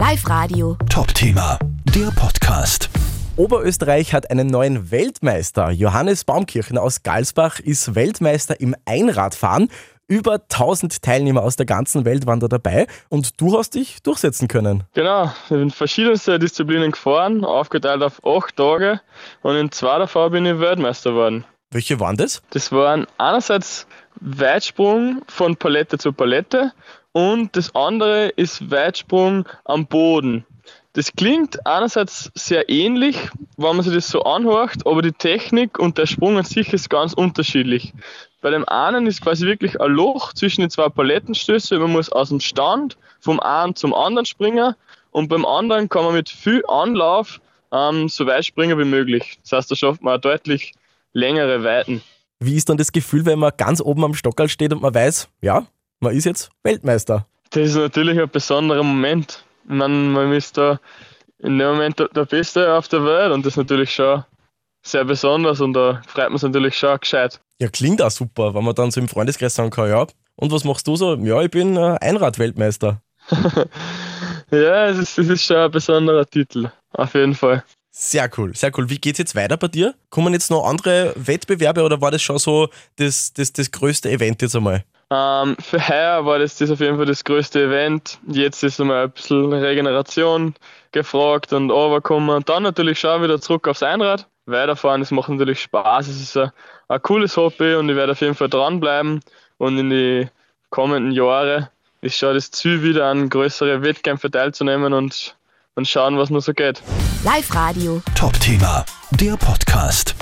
Live Radio. Top-Thema, der Podcast. Oberösterreich hat einen neuen Weltmeister. Johannes Baumkirchner aus Galsbach ist Weltmeister im Einradfahren. Über 1000 Teilnehmer aus der ganzen Welt waren da dabei und du hast dich durchsetzen können. Genau, ich bin verschiedenste Disziplinen gefahren, aufgeteilt auf acht Tage und in zwei davon bin ich Weltmeister geworden. Welche waren das? Das waren einerseits Weitsprung von Palette zu Palette und das andere ist Weitsprung am Boden. Das klingt einerseits sehr ähnlich, wenn man sich das so anhört, aber die Technik und der Sprung an sich ist ganz unterschiedlich. Bei dem einen ist quasi wirklich ein Loch zwischen den zwei Palettenstößen. Man muss aus dem Stand vom einen zum anderen springen und beim anderen kann man mit viel Anlauf ähm, so weit springen wie möglich. Das heißt, da schafft man deutlich längere Weiten. Wie ist dann das Gefühl, wenn man ganz oben am Stockerl steht und man weiß, ja, man ist jetzt Weltmeister? Das ist natürlich ein besonderer Moment. Man, man ist da in dem Moment der, der Beste auf der Welt und das ist natürlich schon sehr besonders und da freut man sich natürlich schon gescheit. Ja, klingt auch super, wenn man dann so im Freundeskreis sagen kann, ja, und was machst du so? Ja, ich bin äh, Einrad-Weltmeister. ja, es ist, es ist schon ein besonderer Titel, auf jeden Fall. Sehr cool, sehr cool. Wie geht's jetzt weiter bei dir? Kommen jetzt noch andere Wettbewerbe oder war das schon so das, das, das größte Event jetzt einmal? Ähm, für heuer war das, das auf jeden Fall das größte Event. Jetzt ist einmal ein bisschen Regeneration gefragt und overkommen. Und dann natürlich schon wieder zurück aufs Einrad. Weiterfahren, das macht natürlich Spaß. Es ist ein, ein cooles Hobby und ich werde auf jeden Fall dranbleiben. Und in die kommenden Jahre ist schon das Ziel, wieder an größere Wettkämpfe teilzunehmen und, und schauen, was noch so geht. Live Radio. Top-Thema, der Podcast.